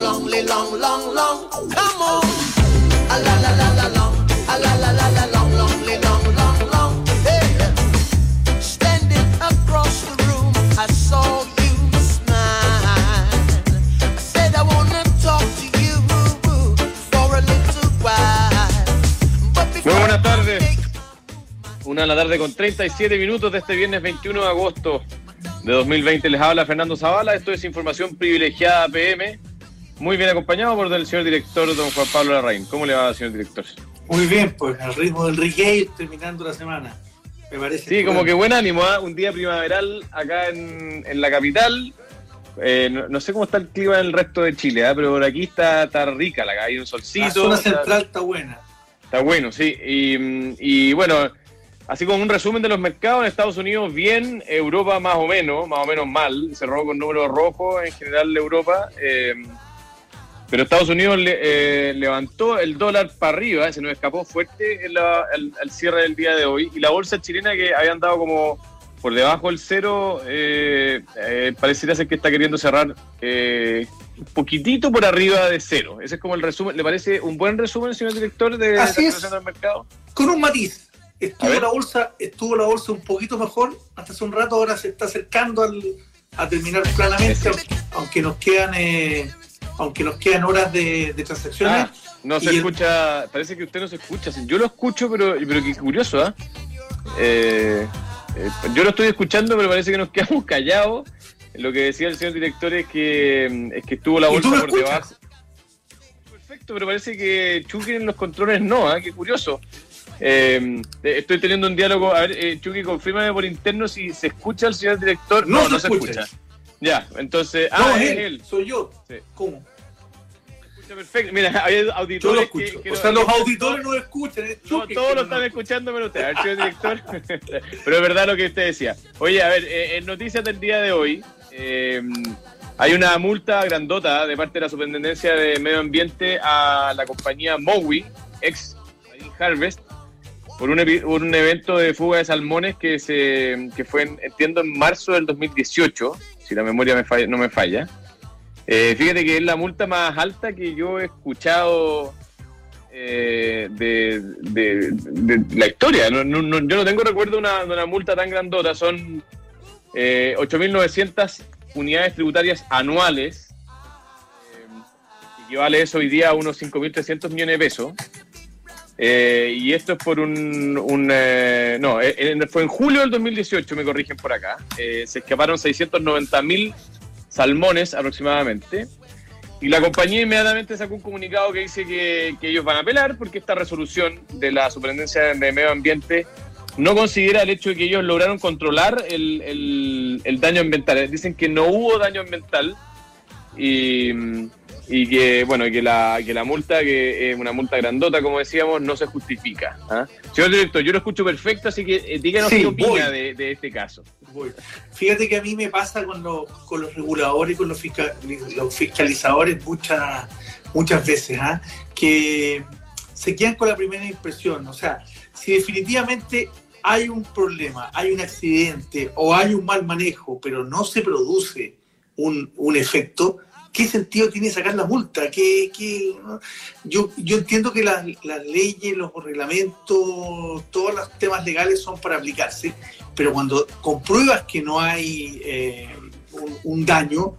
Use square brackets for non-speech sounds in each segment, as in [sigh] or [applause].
long, long, long, long. Come on. A la la la la long. A la la la la long, long, long, long, long. Hey. Standing across the room, I saw you smile. I said I wanna talk to you for a little while. But Muy buenas tardes. Una de la tarde con 37 minutos de este viernes 21 de agosto de 2020. Les habla Fernando Zavala. Esto es Información Privilegiada PM. Muy bien acompañado por el señor director, don Juan Pablo Larraín. ¿Cómo le va, señor director? Muy bien, pues al ritmo del reggae terminando la semana. Me parece. Sí, como que buen ánimo, ¿ah? un día primaveral acá en, en la capital. Eh, no, no sé cómo está el clima en el resto de Chile, ¿ah? pero por aquí está, está rica, la, hay un La solcito. zona está- central está buena. Está bueno, sí. Y, y bueno, así como un resumen de los mercados, en Estados Unidos bien, Europa más o menos, más o menos mal, cerró con números rojos en general de Europa. eh, pero Estados Unidos le- eh, levantó el dólar para arriba, se nos escapó fuerte en la- al, al cierre del día de hoy. Y la bolsa chilena que había andado como por debajo del cero, eh, eh, pareciera ser que está queriendo cerrar eh, un poquitito por arriba de cero. Ese es como el resumen. ¿Le parece un buen resumen, señor director, de Así la situación del mercado? Con un matiz. Estuvo la bolsa, estuvo la bolsa un poquito mejor hasta hace un rato, ahora se está acercando al, a terminar planamente, aunque, aunque nos quedan eh, aunque nos quedan horas de, de transacciones. Ah, no se el- escucha, parece que usted no se escucha. Yo lo escucho, pero, pero qué curioso, ¿ah? Eh, eh, yo lo estoy escuchando, pero parece que nos [laughs] quedamos callados. Lo que decía el señor director es que, mm, es que estuvo la ¿Y tú bolsa por debajo. Perfecto, pero parece que Chucky en los controles no, ¿ah? Qué curioso. Eh, estoy teniendo un diálogo. A ver, eh, Chucky, confírmame por interno si se escucha el señor director. No se escucha. Ya, entonces. no, ah, es es él, él. soy yo. Sí. ¿Cómo? Perfecto. Mira, hay Yo lo auditores que, que o no- sea, los auditores no escuchan. No, todos lo están escuchando, pero usted, a ver, señor director. [laughs] pero es verdad lo que usted decía. Oye, a ver, eh, en noticias del día de hoy, eh, hay una multa grandota de parte de la Superintendencia de Medio Ambiente a la compañía Mowi, ex Harvest, por un, un evento de fuga de salmones que se que fue, en- entiendo, en marzo del 2018, si la memoria me falla- no me falla. Eh, fíjate que es la multa más alta que yo he escuchado eh, de, la historia. Yo no tengo recuerdo de una, multa tan grandota. Son eh, 8.900 unidades tributarias anuales. Eh, equivale eso hoy día a unos 5.300 millones de pesos. Eh, y esto es por un... un, eh, no, eh, fue en julio del 2018, me corrigen por acá. Eh, se escaparon 690.000 salmones aproximadamente. Y la compañía inmediatamente sacó un comunicado que dice que, ellos van a apelar porque esta resolución de la Superintendencia de Medio Ambiente no considera el hecho de que ellos lograron controlar el- el daño ambiental. Dicen que no hubo daño ambiental y, y que bueno y que la, que la multa, que es una multa grandota, como decíamos, no se justifica. ¿ah? Señor director, yo lo escucho perfecto, así que eh, díganos Sí, qué opina de, de este caso. Voy. Fíjate que a mí me pasa con, los con los reguladores y con los, fisca- los fiscalizadores muchas, muchas veces, ¿ah? que se quedan con la primera impresión. O sea, si definitivamente hay un problema, hay un accidente o hay un mal manejo, pero no se produce un, un efecto, ¿qué sentido tiene sacar la multa? ¿Qué, qué- Yo, yo entiendo que las, las leyes, los reglamentos, todos los temas legales son para aplicarse, pero cuando compruebas que no hay eh, un, daño,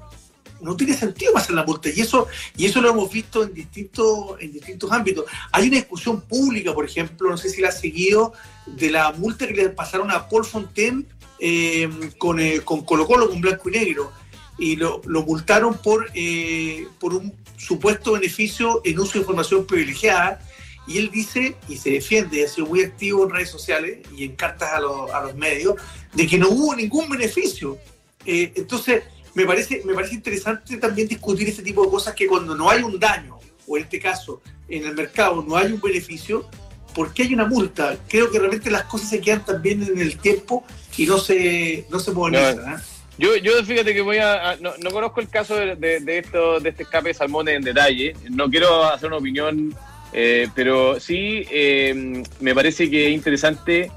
no tiene sentido pasar la multa. Y eso, y eso lo hemos visto en distintos, en distintos ámbitos. Hay una discusión pública, por ejemplo, no sé si la has seguido, de la multa que le pasaron a Paul Fontaine eh, con, eh, con Colo Colo, con blanco y negro. Y lo, lo multaron por, eh, por un supuesto beneficio en uso de información privilegiada. Y él dice, y se defiende, ha sido muy activo en redes sociales y en cartas a, los- a los medios, de que no hubo ningún beneficio. Eh, entonces, me parece, me parece interesante también discutir este tipo de cosas que cuando no hay un daño, o en este caso, en el mercado no hay un beneficio, ¿por qué hay una multa? Creo que realmente las cosas se quedan también en el tiempo y no se, no se modernizan. ¿eh? Yo, yo fíjate que voy a. no, no conozco el caso de, de- de esto, de este escape de salmones en detalle. No quiero hacer una opinión, eh, pero sí eh, me parece que es interesante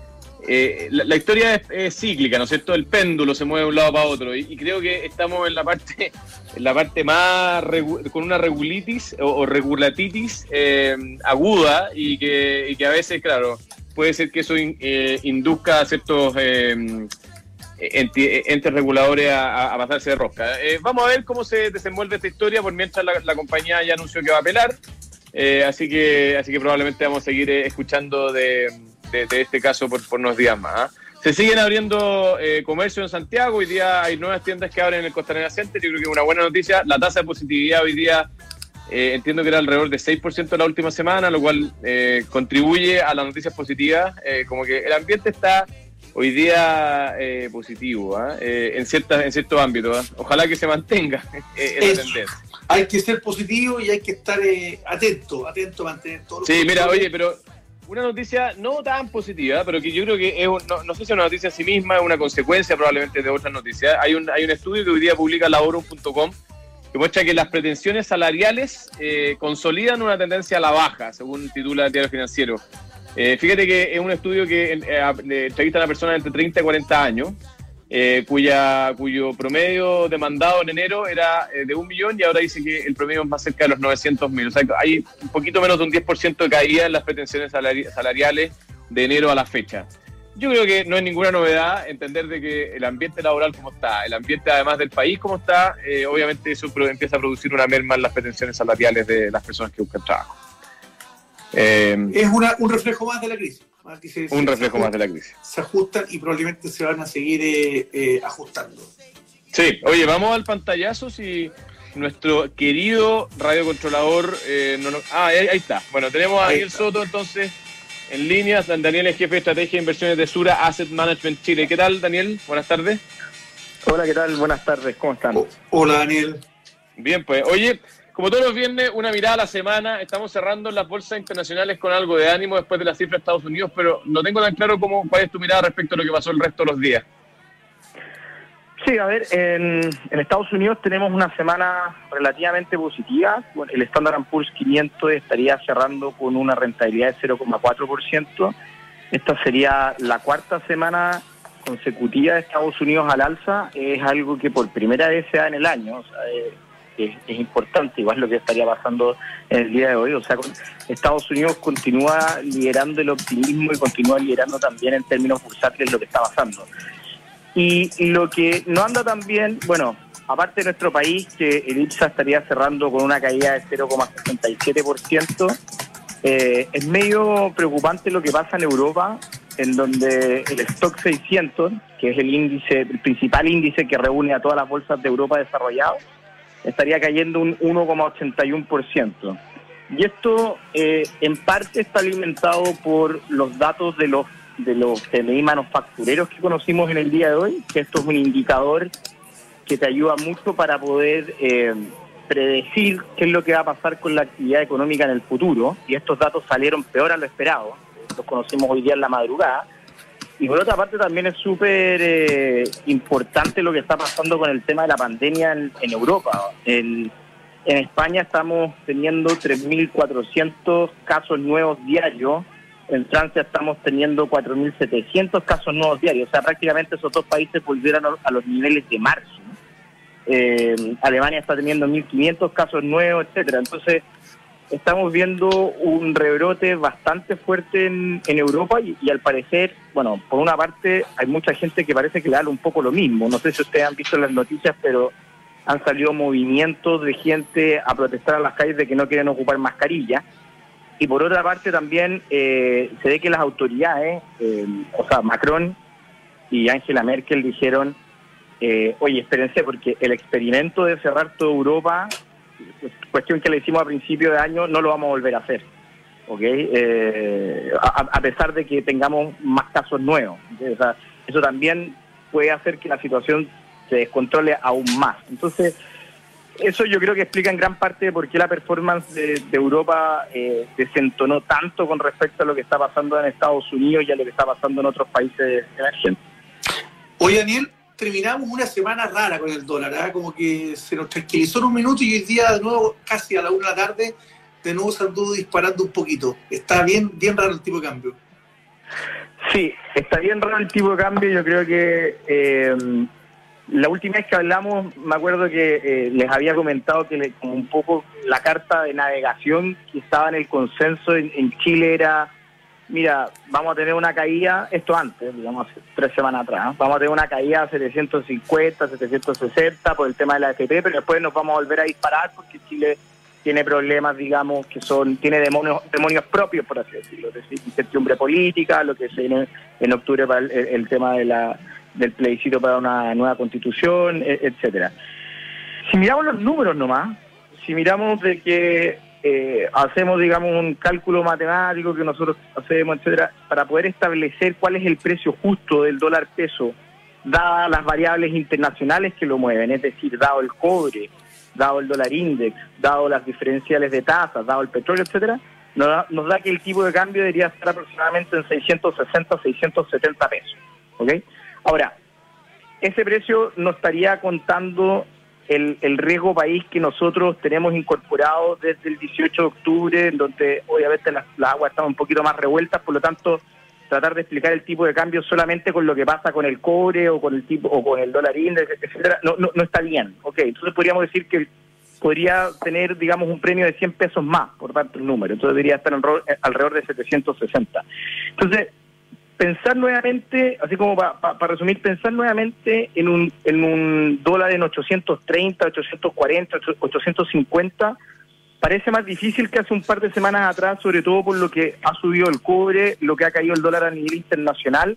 eh, la, historia es, cíclica, ¿no es cierto? El péndulo se mueve de un lado para otro y, creo que estamos en la parte, [laughs] en la parte más con una regulitis o, regulatitis eh, aguda y que, a veces, claro, puede ser que eso eh, induzca a ciertos entes reguladores a, pasarse de rosca. vamos a ver cómo se desenvuelve esta historia, por mientras la, compañía ya anunció que va a apelar, así que así que probablemente vamos a seguir escuchando de este caso por, unos días más. ¿ah? Se siguen abriendo eh, comercio en Santiago, hoy día hay nuevas tiendas que abren en el Costanera Center, yo creo que es una buena noticia. La tasa de positividad hoy día eh, entiendo que era alrededor de 6% la última semana, lo cual eh, contribuye a las noticias positivas, como que el ambiente está hoy día positivo ¿ah? en, ciertas, en ciertos ámbitos. Ojalá que se mantenga [laughs] esa tendencia. Hay que ser positivo y hay que estar atento, atento, mantener todo. Sí, mira, oye, pero una noticia no tan positiva, pero que yo creo que es, no, sé si es una noticia en sí misma, es una consecuencia probablemente de otras noticias. Hay un, hay un estudio que hoy día publica laborum.com que muestra que las pretensiones salariales eh, consolidan una tendencia a la baja, según titula el diario financiero. Eh, fíjate que es un estudio que eh, entrevista a personas entre 30 y 40 años eh, cuya, cuyo promedio demandado en enero era eh, de un millón y ahora dice que el promedio es más cerca de los 900 mil. O sea, hay un poquito menos de un 10% de caída en las pretensiones salariales de enero a la fecha. Yo creo que no es ninguna novedad entender de que el ambiente laboral como está, el ambiente además del país como está, eh, obviamente eso empieza a producir una merma en las pretensiones salariales de las personas que buscan trabajo. Es un reflejo más de la crisis un reflejo más de la crisis. Se ajustan y probablemente se van a seguir eh, eh, ajustando. Sí, oye, vamos al pantallazo si nuestro querido radiocontrolador... Eh, no, ah, ahí, está. Bueno, tenemos a Daniel Soto entonces en línea. Daniel es jefe de estrategia de inversiones de Sura Asset Management Chile. ¿Qué tal, Daniel? Buenas tardes. Hola, ¿qué tal? Buenas tardes. ¿Cómo están? hola, Daniel. Bien, pues. Oye, como todos los viernes, una mirada a la semana. Estamos cerrando las bolsas internacionales con algo de ánimo después de la cifra de Estados Unidos, pero no tengo tan claro cómo, cuál es tu mirada respecto a lo que pasó el resto de los días. Sí, a ver, en, Estados Unidos tenemos una semana relativamente positiva. el Standard Poor's 500 estaría cerrando con una rentabilidad de 0,4%. Esta sería la cuarta semana consecutiva de Estados Unidos al alza. Es algo que por primera vez se da en el año. O sea, eh, es, importante, igual lo que estaría pasando en el día de hoy. O sea, Estados Unidos continúa liderando el optimismo y continúa liderando también en términos bursátiles lo que está pasando. Y, lo que no anda tan bien, bueno, aparte de nuestro país, que el IPSA estaría cerrando con una caída de 0,67%, eh, es medio preocupante lo que pasa en Europa, en donde el Stock 600, que es el índice, el principal índice que reúne a todas las bolsas de Europa desarrolladas, estaría cayendo un 1,81%. Y esto eh, en parte está alimentado por los datos de los de los CMI manufactureros que conocimos en el día de hoy, que esto es un indicador que te ayuda mucho para poder eh, predecir qué es lo que va a pasar con la actividad económica en el futuro. Y estos datos salieron peor a lo esperado. Los conocimos hoy día en la madrugada. Y por otra parte también es súper eh, importante lo que está pasando con el tema de la pandemia en, Europa. En, España estamos teniendo 3.400 casos nuevos diarios. En Francia estamos teniendo 4.700 casos nuevos diarios. O sea, prácticamente esos dos países volvieron a los niveles de marzo. Eh, Alemania está teniendo 1.500 casos nuevos, etcétera. Entonces, estamos viendo un rebrote bastante fuerte en, Europa y, al parecer, bueno, por una parte hay mucha gente que parece que le da un poco lo mismo. No sé si ustedes han visto las noticias, pero han salido movimientos de gente a protestar a las calles de que no quieren ocupar mascarilla. Y por otra parte también eh, se ve que las autoridades, eh, o sea, Macron y Angela Merkel dijeron, eh, oye, espérense, porque el experimento de cerrar toda Europa cuestión que le hicimos a principio de año, no lo vamos a volver a hacer. ¿okay? Eh, a, pesar de que tengamos más casos nuevos. eso también puede hacer que la situación se descontrole aún más. Entonces, eso yo creo que explica en gran parte por qué la performance de, Europa eh, desentonó tanto con respecto a lo que está pasando en Estados Unidos y a lo que está pasando en otros países emergentes. Oye, Daniel, terminamos una semana rara con el dólar, ¿ah? como que se nos tranquilizó en un minuto y hoy día de nuevo, casi a la una de la tarde, de nuevo se anduvo disparando un poquito. Está bien, bien raro el tipo de cambio. Sí, está bien raro el tipo de cambio. Yo creo que eh, la última vez que hablamos, me acuerdo que eh, les había comentado que le- como un poco la carta de navegación que estaba en el consenso en, en Chile era, mira, vamos a tener una caída, esto antes, digamos, tres semanas atrás, vamos a tener una caída a 750, 760 por el tema de la AFP, pero después nos vamos a volver a disparar porque Chile tiene problemas, digamos, que son, tiene demonios, demonios propios, por así decirlo, es decir, incertidumbre política, lo que se viene en octubre para el, el tema de la, del plebiscito para una nueva constitución, e- etcétera. Si miramos los números nomás, si miramos de que eh, hacemos, digamos, un cálculo matemático que nosotros hacemos, etcétera, para poder establecer cuál es el precio justo del dólar peso, dadas las variables internacionales que lo mueven, es decir, dado el cobre, dado el dólar index, dado las diferenciales de tasas, dado el petróleo, etcétera, nos da, nos da que el tipo de cambio debería estar aproximadamente en 660, 670 pesos. ¿ok? Ahora, ese precio no estaría contando el, el riesgo país que nosotros tenemos incorporado desde el 18 de octubre, en donde obviamente las, aguas están un poquito más revueltas, por lo tanto tratar de explicar el tipo de cambio solamente con lo que pasa con el cobre o con el tipo o con el dólar etcétera, no, no, no está bien. ¿ok? Entonces podríamos decir que podría tener, digamos, un premio de 100 pesos más, por tanto el número. Entonces debería estar en eh, alrededor de 760. Entonces, pensar nuevamente, así como para resumir, pensar nuevamente en un, en un dólar en 830, 840, 850, parece más difícil que hace un par de semanas atrás, sobre todo por lo que ha subido el cobre, lo que ha caído el dólar a nivel internacional.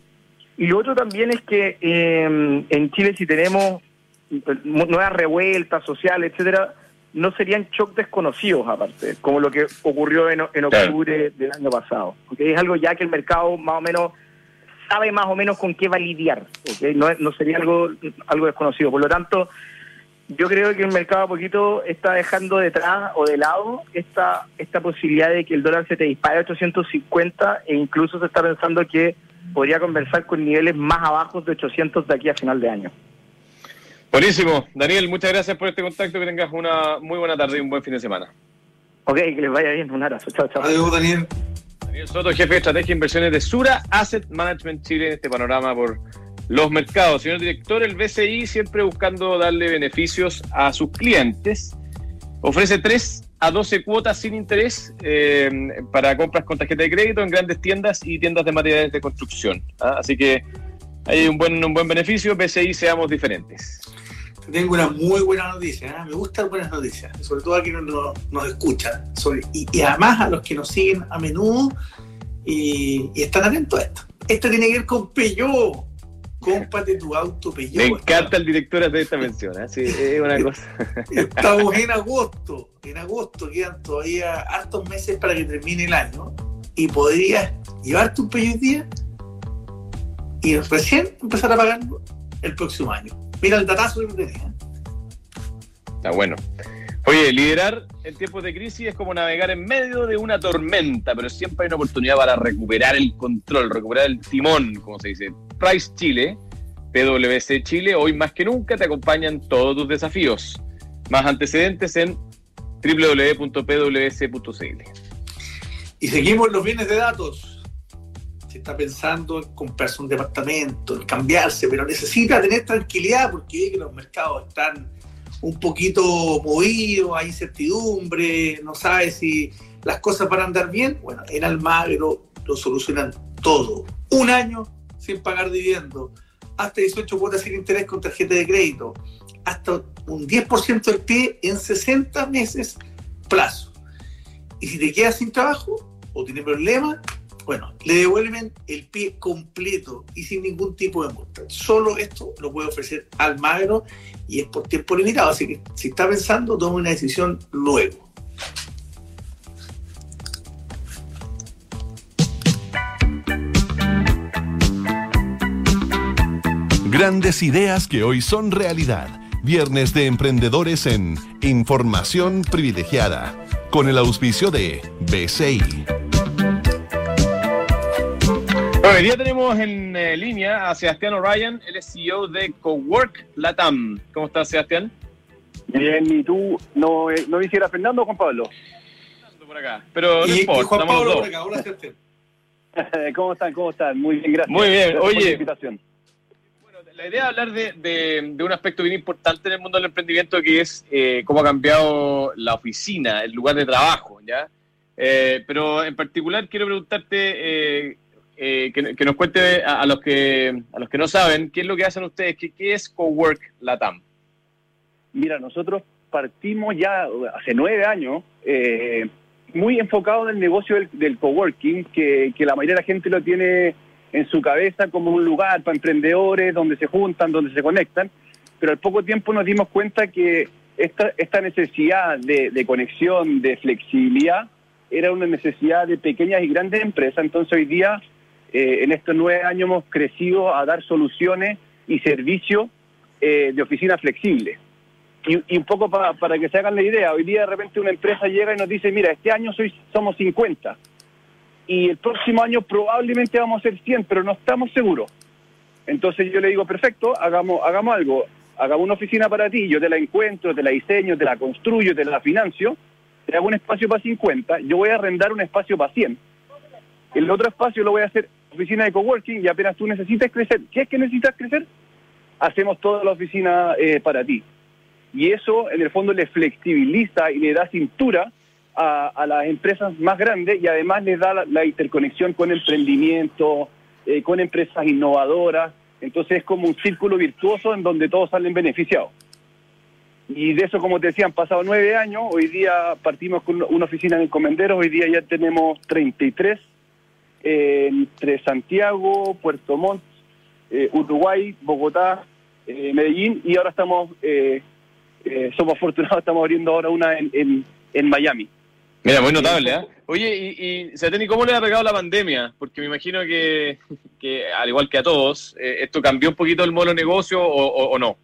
Y lo otro también es que eh, en Chile si tenemos eh, nuevas revueltas sociales, etcétera, no serían shock desconocidos aparte, como lo que ocurrió en, en octubre del año pasado. porque Es algo ya que el mercado más o menos sabe más o menos con qué va a lidiar, ¿ok? no, no sería algo, algo desconocido. Por lo tanto, yo creo que el mercado a poquito está dejando detrás o de lado esta, esta posibilidad de que el dólar se te dispare a 850 e incluso se está pensando que podría conversar con niveles más abajo de 800 de aquí a final de año. Buenísimo. Daniel, muchas gracias por este contacto. Que tengas una muy buena tarde y un buen fin de semana. Ok, que les vaya bien. Un abrazo. Chao, chao. Adiós, Daniel. Daniel Soto, jefe de estrategia e inversiones de Sura Asset Management Chile en este panorama por los mercados. Señor director, el BCI siempre buscando darle beneficios a sus clientes. Ofrece 3 a 12 cuotas sin interés eh, para compras con tarjeta de crédito en grandes tiendas y tiendas de materiales de construcción. ¿ah? Así que hay un buen, un buen beneficio. BCI, seamos diferentes. Tengo una muy buena noticia. ¿eh? Me gustan buenas noticias, sobre todo a quienes nos, nos escuchan sobre, y, y, además a los que nos siguen a menudo y, y están atentos a esto. Esto tiene que ver con Peugeot. Cómprate tu auto Peugeot. Me encanta el director hacer esta mención. ¿eh? Sí, es una cosa. Estamos en agosto. En agosto quedan todavía hartos meses para que termine el año y podrías llevarte un Peugeot día y recién empezar a pagarlo el próximo año. Mira el datazo que tenía. Está bueno. Oye, liderar en tiempos de crisis es como navegar en medio de una tormenta, pero siempre hay una oportunidad para recuperar el control, recuperar el timón, como se dice. Price Chile, PwC Chile, hoy más que nunca te acompañan todos tus desafíos. Más antecedentes en www.pwc.cl. Y seguimos los bienes de datos. Está pensando en comprarse un departamento, en cambiarse, pero necesita tener tranquilidad porque los mercados están un poquito movidos, hay incertidumbre, no sabe si las cosas van a andar bien. Bueno, en Almagro lo solucionan todo. Un año sin pagar dividendo, hasta 18 cuotas sin interés con tarjeta de crédito, hasta un 10% del pie en 60 meses plazo. Y si te quedas sin trabajo o tienes problemas, bueno, le devuelven el pie completo y sin ningún tipo de multa. Solo esto lo puede ofrecer Almagro y es por tiempo limitado. Así que si está pensando, tome una decisión luego. Grandes ideas que hoy son realidad. Viernes de Emprendedores en Información Privilegiada, con el auspicio de BCI. Bueno, hoy día tenemos en eh, línea a Sebastián O'Ryan, él es CEO de Cowork Latam. ¿Cómo estás, Sebastián? Bien, ¿y tú no, eh, no hiciera Fernando o Juan Pablo? Por acá. Pero no y, importa, y Juan Pablo por acá, hola Sebastián. [laughs] ¿Cómo están? ¿Cómo están? Muy bien, gracias. Muy bien. Gracias por Oye. la invitación. Bueno, la idea es hablar de, de- de un aspecto bien importante en el mundo del emprendimiento que es eh, cómo ha cambiado la oficina, el lugar de trabajo, ¿ya? Eh, pero en particular quiero preguntarte eh, eh, que, nos cuente a, a los que a los que no saben qué es lo que hacen ustedes, qué, qué es Cowork Latam. Mira, nosotros partimos ya hace nueve años eh, muy enfocados en el negocio del, del coworking, que, que la mayoría de la gente lo tiene en su cabeza como un lugar para emprendedores, donde se juntan, donde se conectan, pero al poco tiempo nos dimos cuenta que esta, esta necesidad de, de conexión, de flexibilidad, era una necesidad de pequeñas y grandes empresas, entonces hoy día, eh, en estos nueve años, hemos crecido a dar soluciones y servicios eh, de oficina flexible. Y, y un poco pa- para que se hagan la idea, hoy día de repente una empresa llega y nos dice, mira, este año soy, somos 50 y el próximo año probablemente vamos a ser 100, pero no estamos seguros. Entonces yo le digo, perfecto, hagamos, hagamos algo, hagamos una oficina para ti, yo te la encuentro, te la diseño, te la construyo, te la financio, te hago un espacio para 50, yo voy a arrendar un espacio para 100. El otro espacio lo voy a hacer oficina de coworking y apenas tú necesitas crecer, ¿qué es que necesitas crecer? Hacemos toda la oficina eh, para ti y eso en el fondo le flexibiliza y le da cintura a, las empresas más grandes y además les da la, interconexión con emprendimiento, eh, con empresas innovadoras. Entonces es como un círculo virtuoso en donde todos salen beneficiados. Y de eso, como te decía, han pasado nueve años. Hoy día partimos con una oficina en Encomenderos. Hoy día ya tenemos 33 eh, entre Santiago, Puerto Montt, eh, Uruguay, Bogotá, eh, Medellín y ahora estamos eh, eh, somos afortunados, estamos abriendo ahora una en, en, en Miami. Mira, muy notable, ¿eh? Oye, y, y Sateni, ¿cómo le ha pegado la pandemia? Porque me imagino que, que al igual que a todos, eh, esto cambió un poquito el modo de negocio o, o- o no.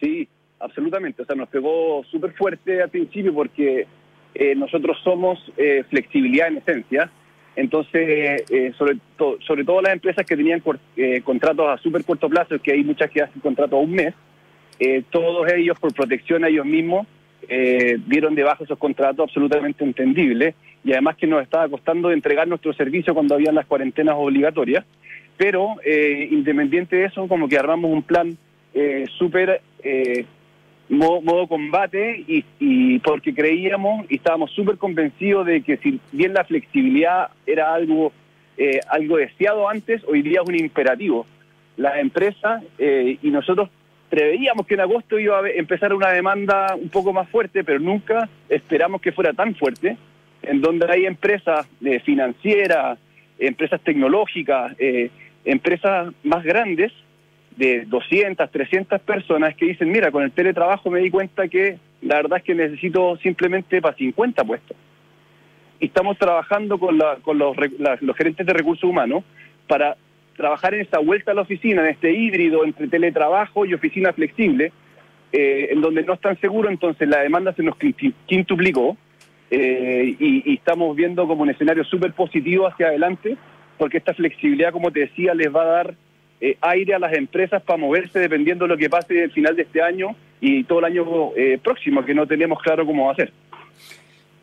Sí, absolutamente. O sea, nos pegó súper fuerte al principio porque eh, nosotros somos eh, flexibilidad en esencia. Entonces, eh, sobre, to- sobre todo las empresas que tenían eh, contratos a súper corto plazo, que hay muchas que hacen contratos a un mes, eh, todos ellos, por protección a ellos mismos, eh, dieron de baja esos contratos absolutamente entendibles y además que nos estaba costando entregar nuestro servicio cuando habían las cuarentenas obligatorias. Pero independiente de eso, como que armamos un plan súper modo, modo combate y, y porque creíamos y estábamos súper convencidos de que si bien la flexibilidad era algo, eh, algo deseado antes, hoy día es un imperativo. Las empresas eh, y nosotros preveíamos que en agosto iba a empezar una demanda un poco más fuerte, pero nunca esperamos que fuera tan fuerte, en donde hay empresas eh, financieras, empresas tecnológicas, eh, empresas más grandes de 200, 300 personas que dicen, mira, con el teletrabajo me di cuenta que la verdad es que necesito simplemente para 50 puestos. Y estamos trabajando con, la- con los, gerentes de recursos humanos para trabajar en esta vuelta a la oficina, en este híbrido entre teletrabajo y oficina flexible, eh, en donde no están seguros, entonces la demanda se nos quintuplicó eh, y, y estamos viendo como un escenario súper positivo hacia adelante, porque esta flexibilidad, como te decía, les va a dar eh, aire a las empresas para moverse dependiendo de lo que pase al final de este año y todo el año eh, próximo, que no tenemos claro cómo va a ser.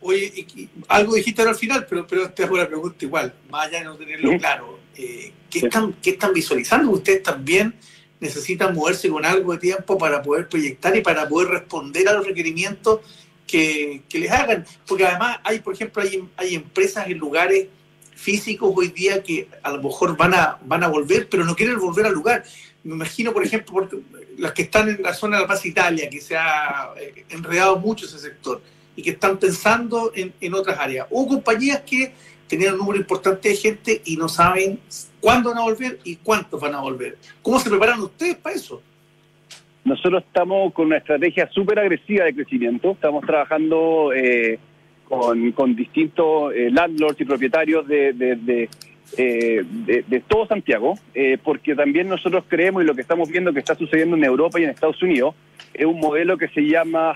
Oye, y- y algo dijiste al final, pero, pero te hago la pregunta igual, más allá de no tenerlo Sí. claro. eh, ¿qué, Sí. están, ¿Qué están visualizando? Ustedes también necesitan moverse con algo de tiempo para poder proyectar y para poder responder a los requerimientos que, que les hagan. Porque además hay, por ejemplo, hay, hay empresas en lugares físicos hoy día que a lo mejor van a, van a volver, pero no quieren volver al lugar. Me imagino, por ejemplo, porque las que están en la zona de La Paz Italia, que se ha eh, enredado mucho ese sector y que están pensando en, en otras áreas. O compañías que tenían un número importante de gente y no saben cuándo van a volver y cuántos van a volver. ¿Cómo se preparan ustedes para eso? Nosotros estamos con una estrategia súper agresiva de crecimiento. Estamos trabajando eh, con, con distintos eh, landlords y propietarios de, de, de, eh, de- todo Santiago, eh, porque también nosotros creemos y lo que estamos viendo que está sucediendo en Europa y en Estados Unidos es un modelo que se llama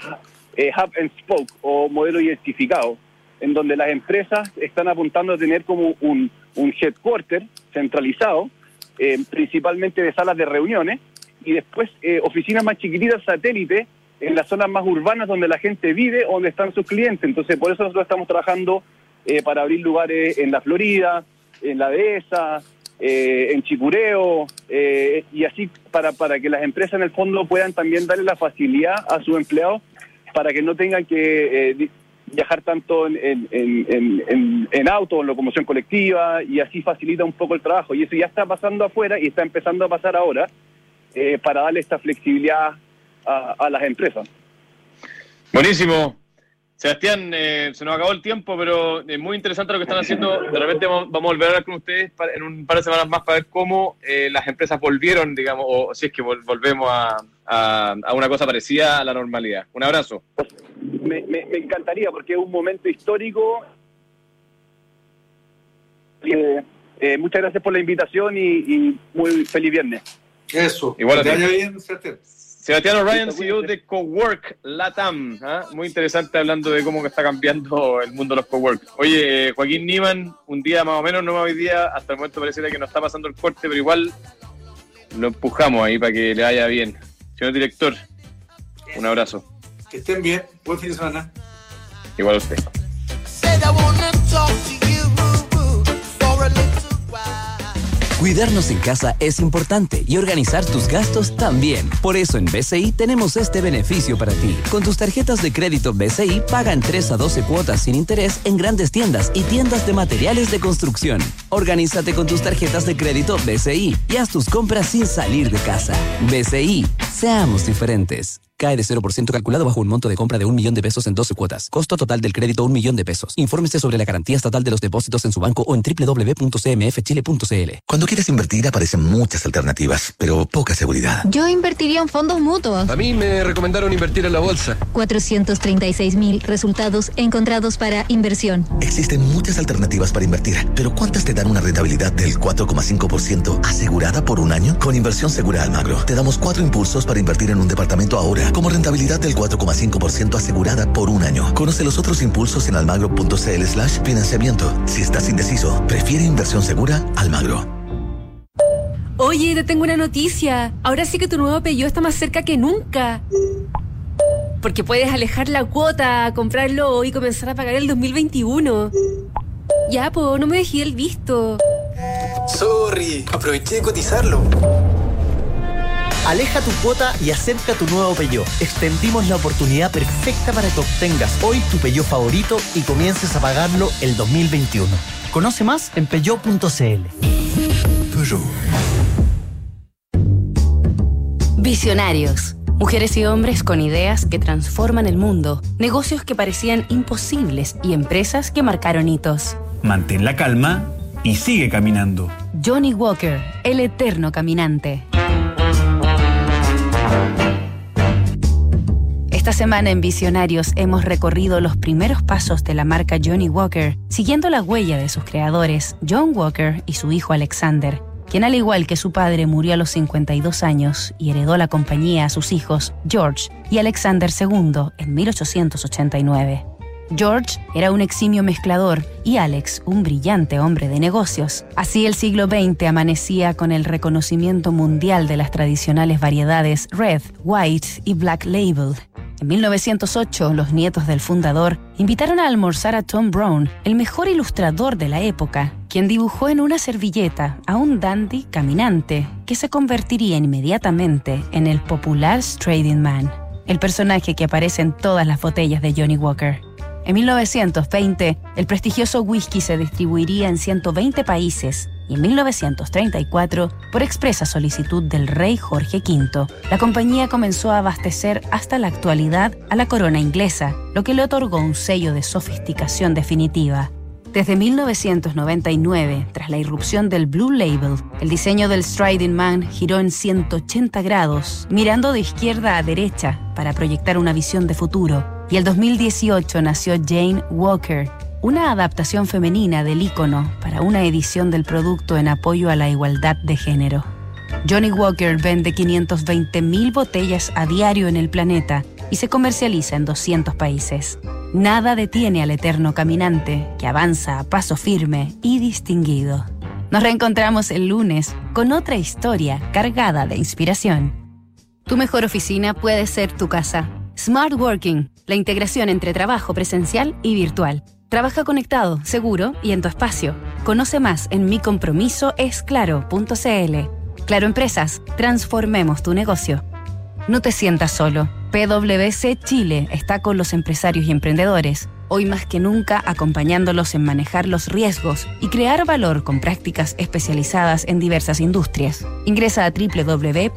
eh, Hub and Spoke o modelo identificado, en donde las empresas están apuntando a tener como un, un headquarter centralizado, eh, principalmente de salas de reuniones, y después eh, oficinas más chiquititas, satélite, en las zonas más urbanas donde la gente vive o donde están sus clientes. Entonces, por eso nosotros estamos trabajando eh, para abrir lugares en la Florida, en la dehesa, eh, en Chicureo, eh, y así para, para que las empresas en el fondo puedan también darle la facilidad a sus empleados para que no tengan que eh, viajar tanto en, en, en, en, en auto, en locomoción colectiva, y así facilita un poco el trabajo. Y eso ya está pasando afuera y está empezando a pasar ahora para darle esta flexibilidad a, a las empresas. Buenísimo. Sebastián, eh, se nos acabó el tiempo, pero es muy interesante lo que están haciendo. De repente vamos, a volver a hablar con ustedes en un par de semanas más para ver cómo eh, las empresas volvieron, digamos, o si es que volvemos a, a, una cosa parecida a la normalidad. Un abrazo. Me, me, encantaría, porque es un momento histórico. Eh, muchas gracias por la invitación y, y muy feliz viernes. Eso. Igual. Que bien, Sebastián. Sebastián Ryan, CEO de Cowork Latam. ¿ah? Muy interesante hablando de cómo está cambiando el mundo de los cowork. Oye, Joaquín Niman, un día más o menos, no hoy día, hasta el momento pareciera que no está pasando el corte, pero igual lo empujamos ahí para que le vaya bien. Señor director, un abrazo. Que estén bien, buen fin de semana. Igual a usted. Cuidarnos en casa es importante y organizar tus gastos también. Por eso en BCI tenemos este beneficio para ti. Con tus tarjetas de crédito BCI pagan 3 a 12 cuotas sin interés en grandes tiendas y tiendas de materiales de construcción. Organízate con tus tarjetas de crédito BCI y haz tus compras sin salir de casa. BCI, seamos diferentes. Cae de 0% calculado bajo un monto de compra de un millón de pesos en 12 cuotas. Costo total del crédito un millón de pesos. Infórmese sobre la garantía estatal de los depósitos en su banco o en www.cmfchile.cl. Cuando quieres invertir aparecen muchas alternativas, pero poca seguridad. Yo invertiría en fondos mutuos. A mí me recomendaron invertir en la bolsa. 436 mil resultados encontrados para inversión. Existen muchas alternativas para invertir, pero ¿cuántas te dan una rentabilidad del 4,5% asegurada por un año? Con Inversión Segura Almagro, te damos cuatro impulsos para invertir en un departamento ahora como rentabilidad del 4,5% asegurada por un año. Conoce los otros impulsos en almagro.cl slash financiamiento. Si estás indeciso, prefiere inversión segura Almagro. Oye, te tengo una noticia. Ahora sí que tu nuevo Peugeot está más cerca que nunca. Porque puedes alejar la cuota, comprarlo hoy y comenzar a pagar el 2021. Ya, po, no me dejé el visto. Sorry, aproveché de cotizarlo. Aleja tu cuota y acerca tu nuevo Peugeot. Extendimos la oportunidad perfecta para que obtengas hoy tu Peugeot favorito y comiences a pagarlo el 2021. Conoce más en peugeot.cl. Visionarios. Mujeres y hombres con ideas que transforman el mundo, negocios que parecían imposibles y empresas que marcaron hitos. Mantén la calma y sigue caminando. Johnny Walker, el eterno caminante. Semana en Visionarios hemos recorrido los primeros pasos de la marca Johnny Walker, siguiendo la huella de sus creadores, John Walker y su hijo Alexander, quien al igual que su padre murió a los 52 años y heredó la compañía a sus hijos, George y Alexander II, en 1889. George era un eximio mezclador y Alex un brillante hombre de negocios. Así el siglo XX amanecía con el reconocimiento mundial de las tradicionales variedades Red, White y Black Label. En 1908, los nietos del fundador invitaron a almorzar a Tom Brown, el mejor ilustrador de la época, quien dibujó en una servilleta a un dandy caminante que se convertiría inmediatamente en el popular Trading Man, el personaje que aparece en todas las botellas de Johnny Walker. En 1920, el prestigioso whisky se distribuiría en 120 países y en 1934, por expresa solicitud del rey Jorge V, la compañía comenzó a abastecer hasta la actualidad a la corona inglesa, lo que le otorgó un sello de sofisticación definitiva. Desde 1999, tras la irrupción del Blue Label, el diseño del Striding Man giró en 180 grados, mirando de izquierda a derecha para proyectar una visión de futuro y el 2018 nació Jane Walker, una adaptación femenina del icono para una edición del producto en apoyo a la igualdad de género. Johnny Walker vende 520.000 botellas a diario en el planeta y se comercializa en 200 países. Nada detiene al eterno caminante que avanza a paso firme y distinguido. Nos reencontramos el lunes con otra historia cargada de inspiración. Tu mejor oficina puede ser tu casa. Smart Working, la integración entre trabajo presencial y virtual. Trabaja conectado, seguro y en tu espacio. Conoce más en micompromisoesclaro.cl. Claro Empresas, transformemos tu negocio. No te sientas solo. PwC Chile está con los empresarios y emprendedores, hoy más que nunca acompañándolos en manejar los riesgos y crear valor con prácticas especializadas en diversas industrias. Ingresa a www.pwc.cl.